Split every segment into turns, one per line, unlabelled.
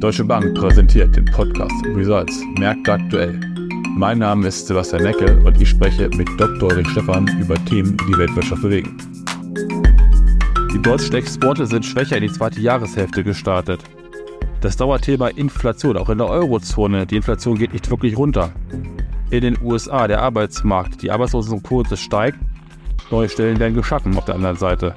Deutsche Bank präsentiert den Podcast Results Märkte aktuell. Mein Name ist Sebastian Neckel und ich spreche mit Dr. Ulrich Stephan über Themen, die die Weltwirtschaft bewegen. Die deutschen Exporte sind schwächer in die zweite Jahreshälfte gestartet. Das Dauerthema Inflation, auch in der Eurozone, die Inflation geht nicht wirklich runter. In den USA der Arbeitsmarkt, die Arbeitslosenquote steigt, neue Stellen werden geschaffen auf der anderen Seite.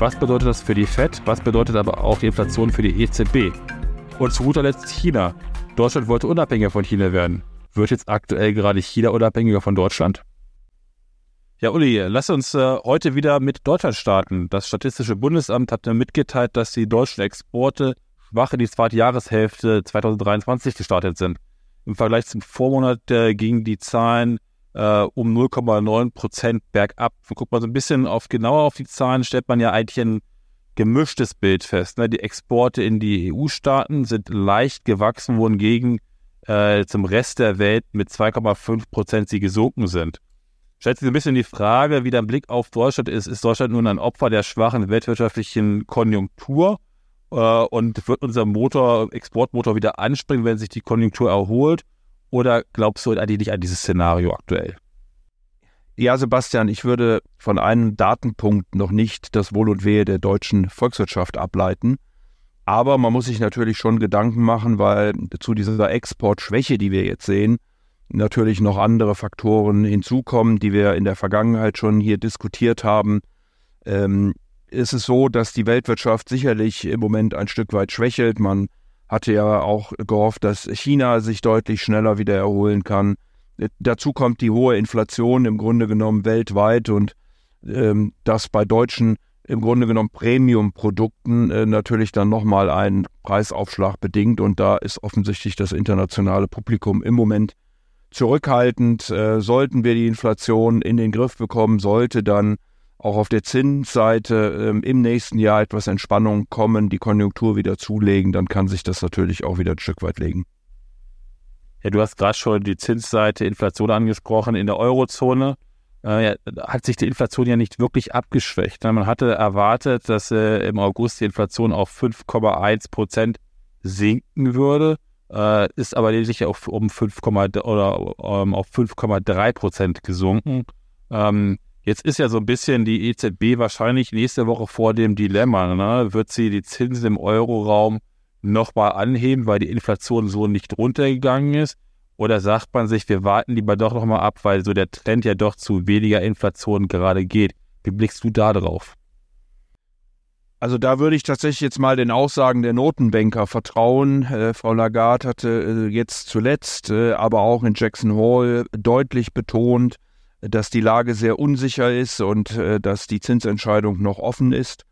Was bedeutet das für die FED? Was bedeutet aber auch die Inflation für die EZB? Und zu guter Letzt China. Deutschland wollte unabhängiger von China werden. Wird jetzt aktuell gerade China unabhängiger von Deutschland? Ja, Uli, lass uns äh, heute wieder mit Deutschland starten. Das Statistische Bundesamt hat mir mitgeteilt, dass die deutschen Exporte schwach in die zweite Jahreshälfte 2023 gestartet sind. Im Vergleich zum Vormonat äh, gingen die Zahlen äh, um 0,9 Prozent bergab. Guckt man so ein bisschen auf genauer auf die Zahlen, stellt man ja eigentlich ein gemischtes Bild fest. Ne? Die Exporte in die EU-Staaten sind leicht gewachsen, wohingegen äh, zum Rest der Welt mit 2,5 Prozent sie gesunken sind. Stellt sich ein bisschen die Frage, wie der Blick auf Deutschland ist. Ist Deutschland nun ein Opfer der schwachen weltwirtschaftlichen Konjunktur? Äh, und wird unser Motor, Exportmotor wieder anspringen, wenn sich die Konjunktur erholt? Oder glaubst du eigentlich nicht an dieses Szenario aktuell?
Ja, Sebastian, ich würde von einem Datenpunkt noch nicht das Wohl und Wehe der deutschen Volkswirtschaft ableiten. Aber man muss sich natürlich schon Gedanken machen, weil zu dieser Exportschwäche, die wir jetzt sehen, natürlich noch andere Faktoren hinzukommen, die wir in der Vergangenheit schon hier diskutiert haben. Ähm, ist es so, dass die Weltwirtschaft sicherlich im Moment ein Stück weit schwächelt. Man hatte ja auch gehofft, dass China sich deutlich schneller wieder erholen kann. Dazu kommt die hohe Inflation im Grunde genommen weltweit und ähm, das bei deutschen im Grunde genommen Premium-Produkten äh, natürlich dann nochmal einen Preisaufschlag bedingt und da ist offensichtlich das internationale Publikum im Moment zurückhaltend. Äh, sollten wir die Inflation in den Griff bekommen, sollte dann auch auf der Zinsseite äh, im nächsten Jahr etwas Entspannung kommen, die Konjunktur wieder zulegen, dann kann sich das natürlich auch wieder ein Stück weit legen.
Ja, du hast gerade schon die Zinsseite Inflation angesprochen. In der Eurozone äh, hat sich die Inflation ja nicht wirklich abgeschwächt. Man hatte erwartet, dass äh, im August die Inflation auf 5,1 Prozent sinken würde, äh, ist aber lediglich auf, um 5, oder ähm, auf 5,3 Prozent gesunken. Ähm, jetzt ist ja so ein bisschen die EZB wahrscheinlich nächste Woche vor dem Dilemma. Ne? Wird sie die Zinsen im Euroraum nochmal anheben, weil die Inflation so nicht runtergegangen ist? Oder sagt man sich, wir warten lieber doch nochmal ab, weil so der Trend ja doch zu weniger Inflation gerade geht? Wie blickst du da drauf?
Also da würde ich tatsächlich jetzt mal den Aussagen der Notenbanker vertrauen. Äh, Frau Lagarde hatte äh, jetzt zuletzt, äh, aber auch in Jackson Hall deutlich betont, dass die Lage sehr unsicher ist und äh, dass die Zinsentscheidung noch offen ist.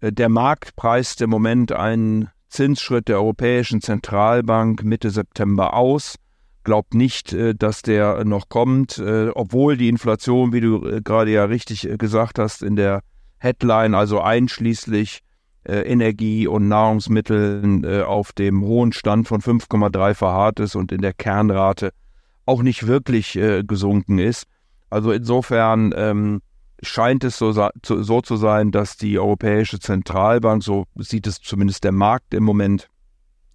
Äh, der Markt preist im Moment einen Zinsschritt der Europäischen Zentralbank Mitte September aus. Glaubt nicht, äh, dass der noch kommt, äh, obwohl die Inflation, wie du gerade ja richtig gesagt hast, in der Headline, also einschließlich Energie und Nahrungsmitteln auf dem hohen Stand von 5,3 verharrt ist und in der Kernrate auch nicht wirklich gesunken ist. Also insofern ähm, scheint es so, so zu sein, dass die Europäische Zentralbank, so sieht es zumindest der Markt im Moment,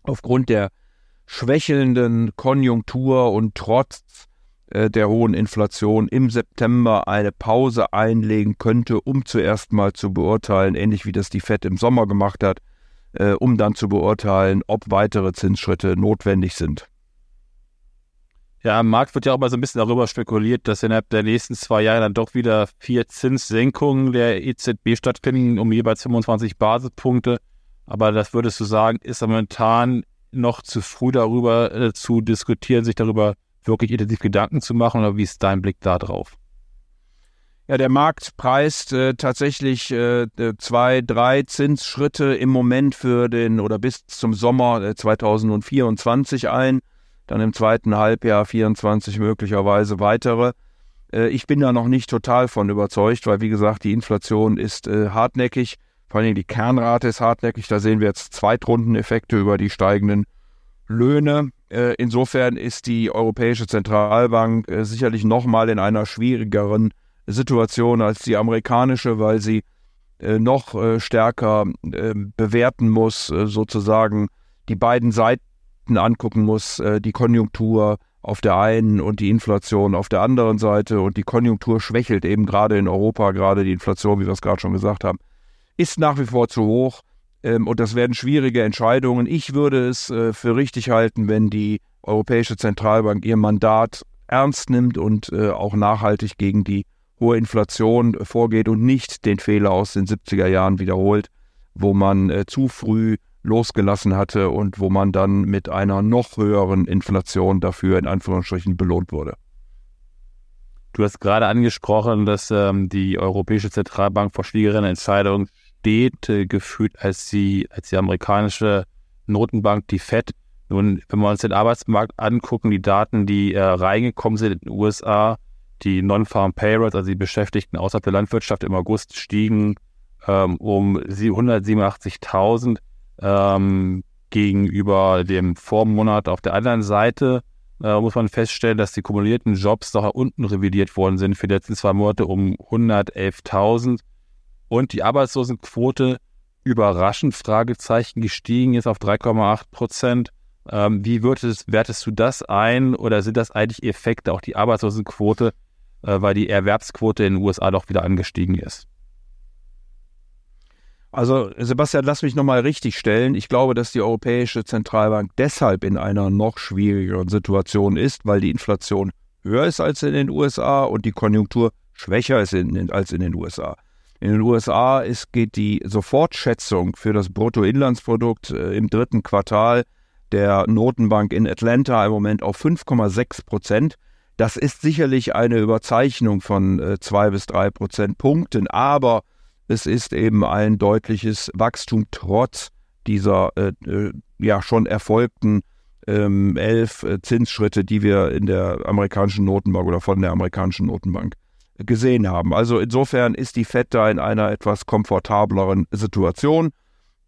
aufgrund der schwächelnden Konjunktur und trotz äh, der hohen Inflation im September eine Pause einlegen könnte, um zuerst mal zu beurteilen, ähnlich wie das die Fed im Sommer gemacht hat, äh, um dann zu beurteilen, ob weitere Zinsschritte notwendig sind.
Ja, am Markt wird ja auch mal so ein bisschen darüber spekuliert, dass innerhalb der nächsten zwei Jahre dann doch wieder vier Zinssenkungen der EZB stattfinden, um jeweils 25 Basispunkte. Aber das würdest du sagen, ist momentan noch zu früh darüber äh, zu diskutieren, sich darüber wirklich intensiv Gedanken zu machen oder wie ist dein Blick da drauf?
Ja, der Markt preist äh, tatsächlich äh, zwei, drei Zinsschritte im Moment für den oder bis zum Sommer 2024 äh, ein dann im zweiten Halbjahr 24 möglicherweise weitere. Äh, ich bin da noch nicht total von überzeugt, weil wie gesagt, die Inflation ist äh, hartnäckig, vor allem die Kernrate ist hartnäckig, da sehen wir jetzt Zweitrundeneffekte über die steigenden Löhne. Äh, insofern ist die Europäische Zentralbank sicherlich nochmal in einer schwierigeren Situation als die amerikanische, weil sie noch stärker äh, bewerten muss, sozusagen die beiden Seiten angucken muss, äh, die Konjunktur auf der einen und die Inflation auf der anderen Seite und die Konjunktur schwächelt eben gerade in Europa, gerade die Inflation, wie wir es gerade schon gesagt haben, ist nach wie vor zu hoch ähm, und das werden schwierige Entscheidungen. Ich würde es äh, für richtig halten, wenn die Europäische Zentralbank ihr Mandat ernst nimmt und auch nachhaltig gegen die hohe Inflation vorgeht und nicht den Fehler aus den 70er Jahren wiederholt, wo man äh, zu früh losgelassen hatte und wo man dann mit einer noch höheren Inflation dafür in Anführungsstrichen belohnt wurde.
Du hast gerade angesprochen, dass ähm, die Europäische Zentralbank vor schwierigeren Entscheidungen steht, äh, gefühlt als die, als die amerikanische Notenbank, die FED. Nun, wenn wir uns den Arbeitsmarkt angucken, die Daten, die äh, reingekommen sind in den USA, die Non-Farm Payrolls, also die Beschäftigten außerhalb der Landwirtschaft im August stiegen ähm, um 187.000 ähm, gegenüber dem Vormonat. Auf der anderen Seite äh, muss man feststellen, dass die kumulierten Jobs noch unten revidiert worden sind für die letzten zwei Monate um 111.000 und die Arbeitslosenquote überraschend Fragezeichen gestiegen ist auf 3,8 Prozent. Ähm, wie würdest, wertest du das ein oder sind das eigentlich Effekte, auch die Arbeitslosenquote, äh, weil die Erwerbsquote in den USA doch wieder angestiegen ist.
Also Sebastian, lass mich nochmal richtig stellen. Ich glaube, dass die Europäische Zentralbank deshalb in einer noch schwierigeren Situation ist, weil die Inflation höher ist als in den USA und die Konjunktur schwächer ist in, als in den USA. In den USA ist, geht die Sofortschätzung für das Bruttoinlandsprodukt äh, im dritten Quartal der Notenbank in Atlanta im Moment auf 5,6 Prozent. Das ist sicherlich eine Überzeichnung von äh, zwei bis drei Prozentpunkten, aber es ist eben ein deutliches Wachstum trotz dieser äh, äh, ja schon erfolgten ähm, elf äh, Zinsschritte, die wir in der amerikanischen Notenbank oder von der amerikanischen Notenbank gesehen haben. Also insofern ist die Fed da in einer etwas komfortableren Situation.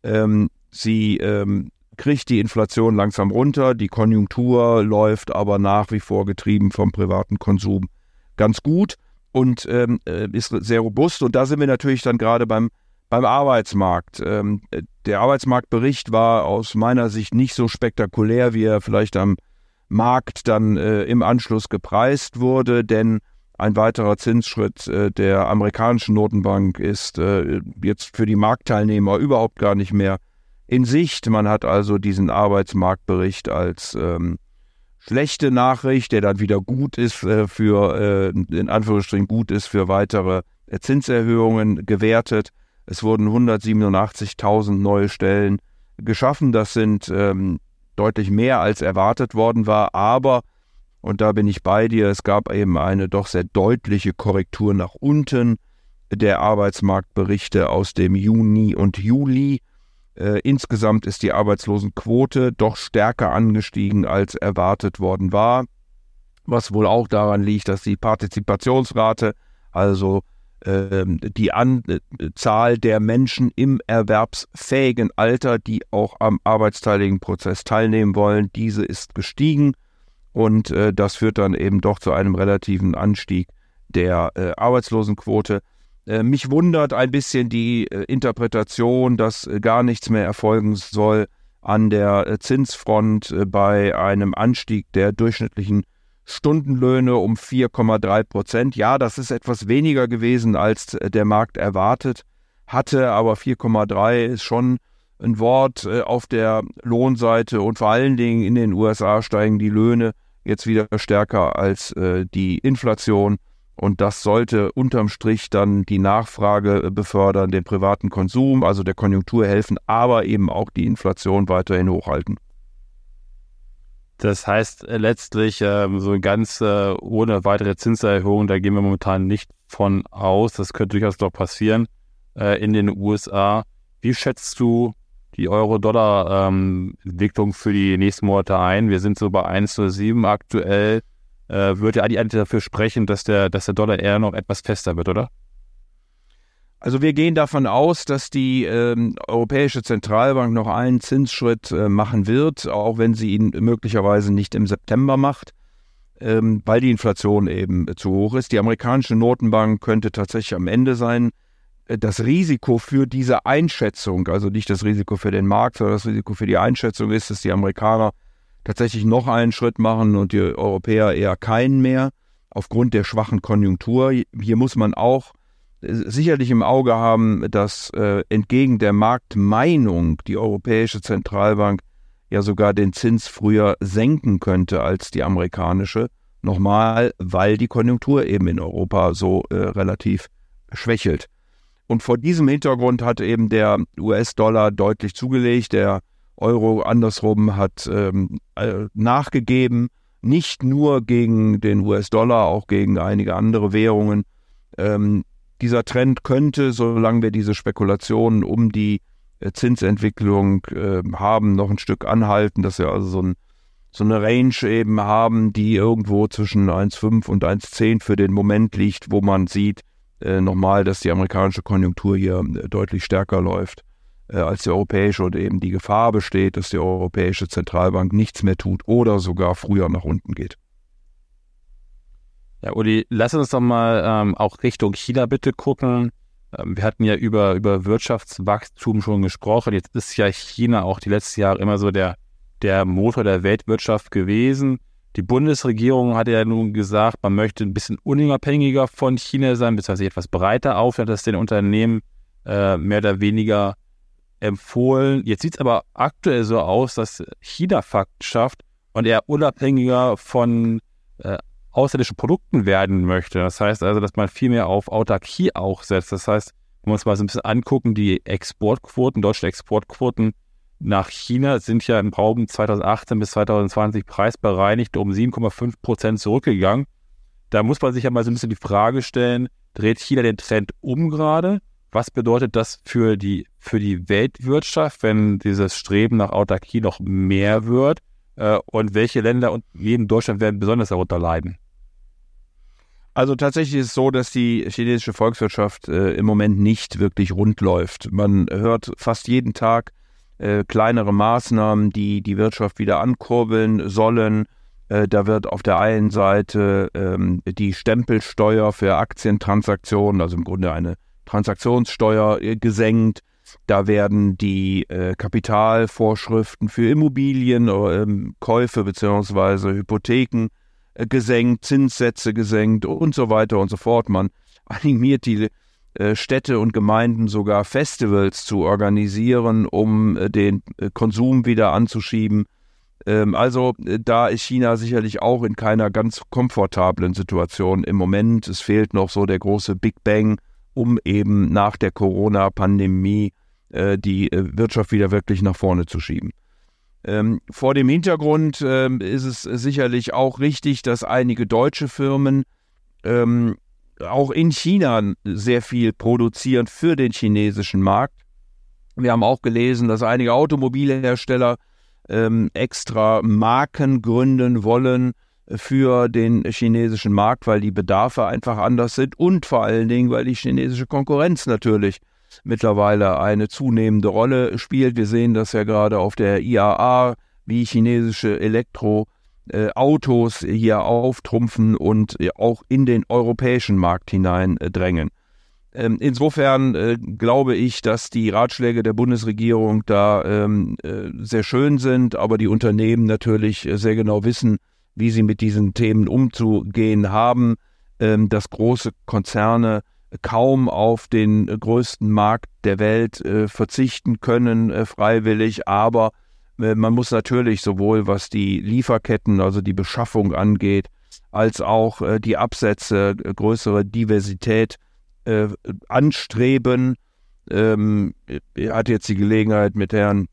Ähm, sie ähm, kriegt die Inflation langsam runter, die Konjunktur läuft aber nach wie vor getrieben vom privaten Konsum ganz gut und ähm, äh, ist sehr robust. Und da sind wir natürlich dann gerade beim, beim Arbeitsmarkt. Ähm, der Arbeitsmarktbericht war aus meiner Sicht nicht so spektakulär, wie er vielleicht am Markt dann äh, im Anschluss gepreist wurde, denn ein weiterer Zinsschritt äh, der amerikanischen Notenbank ist äh, jetzt für die Marktteilnehmer überhaupt gar nicht mehr in Sicht. Man hat also diesen Arbeitsmarktbericht als ähm, schlechte Nachricht, der dann wieder gut ist äh, für, äh, in Anführungsstrichen gut ist für weitere äh, Zinserhöhungen gewertet. Es wurden 187.000 neue Stellen geschaffen. Das sind ähm, deutlich mehr als erwartet worden war, aber und da bin ich bei dir, es gab eben eine doch sehr deutliche Korrektur nach unten der Arbeitsmarktberichte aus dem Juni und Juli. Äh, insgesamt ist die Arbeitslosenquote doch stärker angestiegen, als erwartet worden war, was wohl auch daran liegt, dass die Partizipationsrate, also äh, die Anzahl der Menschen im erwerbsfähigen Alter, die auch am arbeitsteiligen Prozess teilnehmen wollen, diese ist gestiegen und äh, das führt dann eben doch zu einem relativen Anstieg der äh, Arbeitslosenquote. Äh, mich wundert ein bisschen die äh, Interpretation, dass äh, gar nichts mehr erfolgen soll an der Zinsfront bei einem Anstieg der durchschnittlichen Stundenlöhne um 4,3 Prozent. Ja, das ist etwas weniger gewesen, als der Markt erwartet hatte, aber 4,3 ist schon ein Wort auf der Lohnseite und vor allen Dingen in den USA steigen die Löhne jetzt wieder stärker als die Inflation. Und das sollte unterm Strich dann die Nachfrage befördern, den privaten Konsum, also der Konjunktur helfen, aber eben auch die Inflation weiterhin hochhalten.
Das heißt äh, letztlich äh, so ganz äh, ohne weitere Zinserhöhung, da gehen wir momentan nicht von aus. Das könnte durchaus doch passieren äh, in den USA. Wie schätzt du die Euro-Dollar-Entwicklung ähm, für die nächsten Monate ein? Wir sind so bei 1,07 aktuell äh, würde eigentlich dafür sprechen, dass der, dass der Dollar eher noch etwas fester wird, oder?
Also wir gehen davon aus, dass die ähm, Europäische Zentralbank noch einen Zinsschritt äh, machen wird, auch wenn sie ihn möglicherweise nicht im September macht, ähm, weil die Inflation eben zu hoch ist. Die amerikanische Notenbank könnte tatsächlich am Ende sein das Risiko für diese Einschätzung, also nicht das Risiko für den Markt, sondern das Risiko für die Einschätzung ist, dass die Amerikaner tatsächlich noch einen Schritt machen und die Europäer eher keinen mehr, aufgrund der schwachen Konjunktur. Hier muss man auch äh, sicherlich im Auge haben, dass äh, entgegen der Marktmeinung die Europäische Zentralbank ja sogar den Zins früher senken könnte als die amerikanische. Nochmal, weil die Konjunktur eben in Europa so äh, relativ schwächelt. Und vor diesem Hintergrund hat eben der US-Dollar deutlich zugelegt. Der Euro andersrum hat ähm, äh, nachgegeben, nicht nur gegen den US-Dollar, auch gegen einige andere Währungen. Ähm, dieser Trend könnte, solange wir diese Spekulationen um die äh, Zinsentwicklung äh, haben, noch ein Stück anhalten, dass wir also so, ein, so eine Range eben haben, die irgendwo zwischen 1,5 und 1,10 für den Moment liegt, wo man sieht, äh, nochmal, dass die amerikanische Konjunktur hier äh, deutlich stärker läuft als die europäische und eben die Gefahr besteht, dass die Europäische Zentralbank nichts mehr tut oder sogar früher nach unten geht.
Ja, Uli, lass uns doch mal ähm, auch Richtung China bitte gucken. Ähm, wir hatten ja über, über Wirtschaftswachstum schon gesprochen. Jetzt ist ja China auch die letzten Jahre immer so der, der Motor der Weltwirtschaft gewesen. Die Bundesregierung hat ja nun gesagt, man möchte ein bisschen unabhängiger von China sein, beziehungsweise etwas breiter auf, hat das den Unternehmen äh, mehr oder weniger empfohlen. Jetzt sieht es aber aktuell so aus, dass China Fakt schafft und er unabhängiger von äh, ausländischen Produkten werden möchte. Das heißt also, dass man viel mehr auf Autarkie auch setzt. Das heißt, wenn wir uns mal so ein bisschen angucken, die Exportquoten, deutsche Exportquoten nach China sind ja im Raum 2018 bis 2020 preisbereinigt um 7,5 Prozent zurückgegangen. Da muss man sich ja mal so ein bisschen die Frage stellen, dreht China den Trend um gerade? Was bedeutet das für die, für die Weltwirtschaft, wenn dieses Streben nach Autarkie noch mehr wird? Äh, und welche Länder und neben Deutschland werden besonders darunter leiden?
Also tatsächlich ist es so, dass die chinesische Volkswirtschaft äh, im Moment nicht wirklich rund läuft. Man hört fast jeden Tag äh, kleinere Maßnahmen, die die Wirtschaft wieder ankurbeln sollen. Äh, da wird auf der einen Seite ähm, die Stempelsteuer für Aktientransaktionen, also im Grunde eine Transaktionssteuer, äh, gesenkt. Da werden die äh, Kapitalvorschriften für Immobilien, ähm, Käufe bzw. Hypotheken äh, gesenkt, Zinssätze gesenkt und so weiter und so fort. Man animiert die äh, Städte und Gemeinden sogar Festivals zu organisieren, um äh, den Konsum wieder anzuschieben. Ähm, also da ist China sicherlich auch in keiner ganz komfortablen Situation im Moment. Es fehlt noch so der große Big Bang, um eben nach der Corona-Pandemie die Wirtschaft wieder wirklich nach vorne zu schieben. Ähm, vor dem Hintergrund ähm, ist es sicherlich auch richtig, dass einige deutsche Firmen ähm, auch in China sehr viel produzieren für den chinesischen Markt. Wir haben auch gelesen, dass einige Automobilhersteller ähm, extra Marken gründen wollen für den chinesischen Markt, weil die Bedarfe einfach anders sind und vor allen Dingen, weil die chinesische Konkurrenz natürlich mittlerweile eine zunehmende Rolle spielt. Wir sehen das ja gerade auf der IAA, wie chinesische Elektroautos hier auftrumpfen und auch in den europäischen Markt hineindrängen. Ähm, insofern äh, glaube ich, dass die Ratschläge der Bundesregierung da ähm, äh, sehr schön sind, aber die Unternehmen natürlich sehr genau wissen, wie sie mit diesen Themen umzugehen haben, ähm, dass große Konzerne kaum auf den größten Markt der Welt äh, verzichten können, äh, freiwillig, aber äh, man muss natürlich sowohl was die Lieferketten, also die Beschaffung angeht, als auch äh, die Absätze, äh, größere Diversität äh, anstreben. Ähm, er hat jetzt die Gelegenheit mit Herrn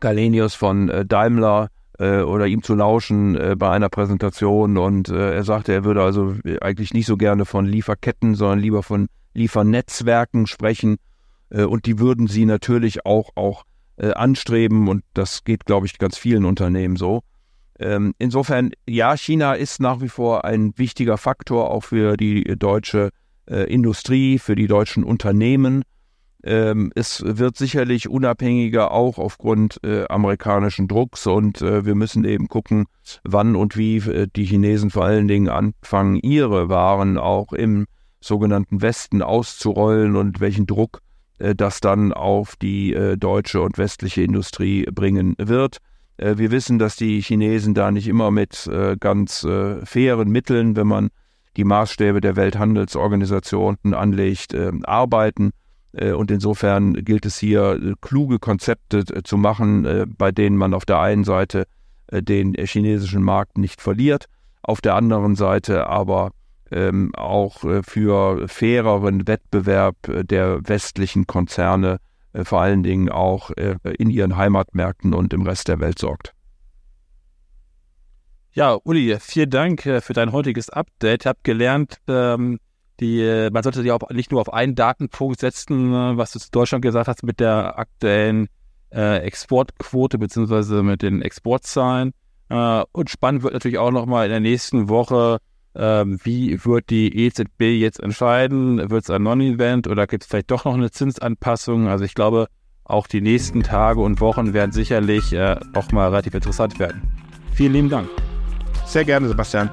Galenius von Daimler äh, oder ihm zu lauschen äh, bei einer Präsentation und äh, er sagte, er würde also eigentlich nicht so gerne von Lieferketten, sondern lieber von Liefernetzwerken sprechen äh, und die würden sie natürlich auch, auch äh, anstreben und das geht, glaube ich, ganz vielen Unternehmen so. Ähm, insofern, ja, China ist nach wie vor ein wichtiger Faktor auch für die deutsche äh, Industrie, für die deutschen Unternehmen. Ähm, es wird sicherlich unabhängiger auch aufgrund äh, amerikanischen Drucks und äh, wir müssen eben gucken, wann und wie äh, die Chinesen vor allen Dingen anfangen, ihre Waren auch im sogenannten Westen auszurollen und welchen Druck äh, das dann auf die äh, deutsche und westliche Industrie bringen wird. Äh, wir wissen, dass die Chinesen da nicht immer mit ganz fairen Mitteln, wenn man die Maßstäbe der Welthandelsorganisationen anlegt, arbeiten. Und insofern gilt es hier, kluge Konzepte zu machen, bei denen man auf der einen Seite den chinesischen Markt nicht verliert, auf der anderen Seite aber ähm, auch äh, für faireren Wettbewerb äh, der westlichen Konzerne, äh, vor allen Dingen auch äh, in ihren Heimatmärkten und im Rest der Welt sorgt.
Ja, Uli, vielen Dank äh, für dein heutiges Update. Ich habe gelernt, ähm, die, äh, man sollte sich auch nicht nur auf einen Datenpunkt setzen, was du zu Deutschland gesagt hast mit der aktuellen Exportquote beziehungsweise mit den Exportzahlen. und spannend wird natürlich auch nochmal in der nächsten Woche ähm, wie wird die EZB jetzt entscheiden? Wird es ein Non-Event oder gibt es vielleicht doch noch eine Zinsanpassung? Also ich glaube, auch die nächsten Tage und Wochen werden sicherlich äh, auch mal relativ interessant werden. Vielen lieben Dank.
Sehr gerne, Sebastian.